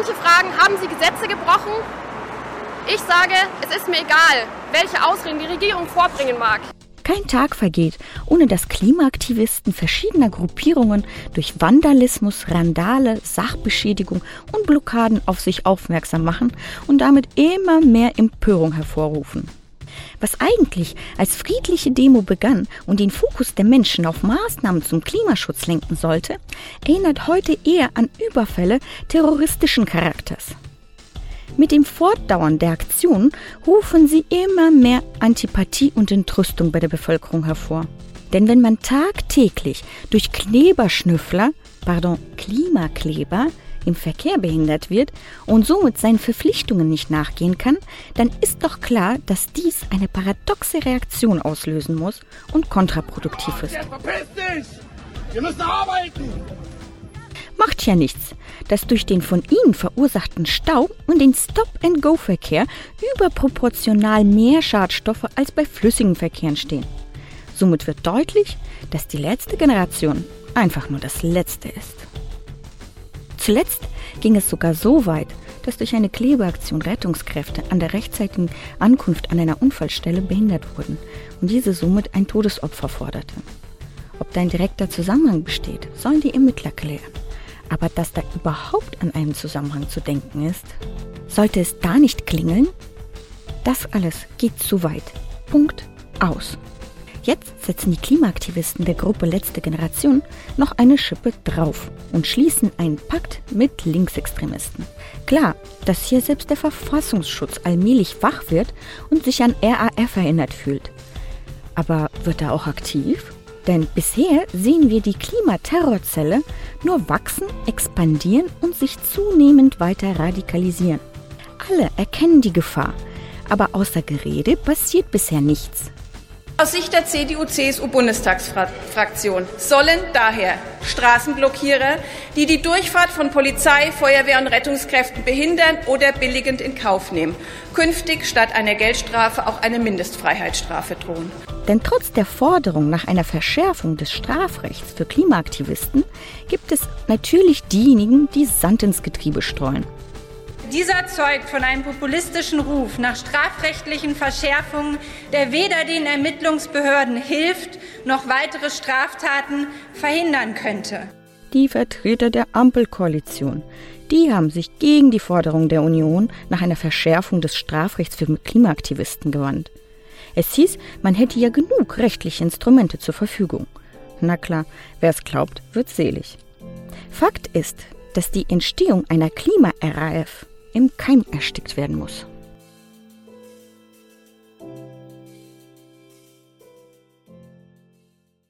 Manche fragen, haben sie Gesetze gebrochen? Ich sage, es ist mir egal, welche Ausreden die Regierung vorbringen mag. Kein Tag vergeht, ohne dass Klimaaktivisten verschiedener Gruppierungen durch Vandalismus, Randale, Sachbeschädigung und Blockaden auf sich aufmerksam machen und damit immer mehr Empörung hervorrufen. Was eigentlich als friedliche Demo begann und den Fokus der Menschen auf Maßnahmen zum Klimaschutz lenken sollte, erinnert heute eher an Überfälle terroristischen Charakters. Mit dem Fortdauern der Aktionen rufen sie immer mehr Antipathie und Entrüstung bei der Bevölkerung hervor. Denn wenn man tagtäglich durch Kleberschnüffler, pardon, Klimakleber, im Verkehr behindert wird und somit seinen Verpflichtungen nicht nachgehen kann, dann ist doch klar, dass dies eine paradoxe Reaktion auslösen muss und kontraproduktiv ist. Wir müssen arbeiten! Macht ja nichts, dass durch den von ihnen verursachten Stau und den Stop-and-Go-Verkehr überproportional mehr Schadstoffe als bei flüssigen Verkehren stehen. Somit wird deutlich, dass die letzte Generation einfach nur das Letzte ist. Zuletzt ging es sogar so weit, dass durch eine Klebeaktion Rettungskräfte an der rechtzeitigen Ankunft an einer Unfallstelle behindert wurden und diese somit ein Todesopfer forderte. Ob da ein direkter Zusammenhang besteht, sollen die Ermittler klären. Aber dass da überhaupt an einen Zusammenhang zu denken ist, sollte es da nicht klingeln? Das alles geht zu weit. Punkt aus. Jetzt setzen die Klimaaktivisten der Gruppe Letzte Generation noch eine Schippe drauf und schließen einen Pakt mit Linksextremisten. Klar, dass hier selbst der Verfassungsschutz allmählich wach wird und sich an RAF erinnert fühlt. Aber wird er auch aktiv? Denn bisher sehen wir die Klimaterrorzelle nur wachsen, expandieren und sich zunehmend weiter radikalisieren. Alle erkennen die Gefahr, aber außer Gerede passiert bisher nichts. Aus Sicht der CDU-CSU-Bundestagsfraktion sollen daher Straßenblockierer, die die Durchfahrt von Polizei, Feuerwehr und Rettungskräften behindern oder billigend in Kauf nehmen, künftig statt einer Geldstrafe auch eine Mindestfreiheitsstrafe drohen. Denn trotz der Forderung nach einer Verschärfung des Strafrechts für Klimaaktivisten gibt es natürlich diejenigen, die Sand ins Getriebe streuen. Dieser zeugt von einem populistischen Ruf nach strafrechtlichen Verschärfungen, der weder den Ermittlungsbehörden hilft noch weitere Straftaten verhindern könnte. Die Vertreter der Ampelkoalition, die haben sich gegen die Forderung der Union nach einer Verschärfung des Strafrechts für Klimaaktivisten gewandt. Es hieß, man hätte ja genug rechtliche Instrumente zur Verfügung. Na klar, wer es glaubt, wird selig. Fakt ist, dass die Entstehung einer Klima-RAF im Keim erstickt werden muss.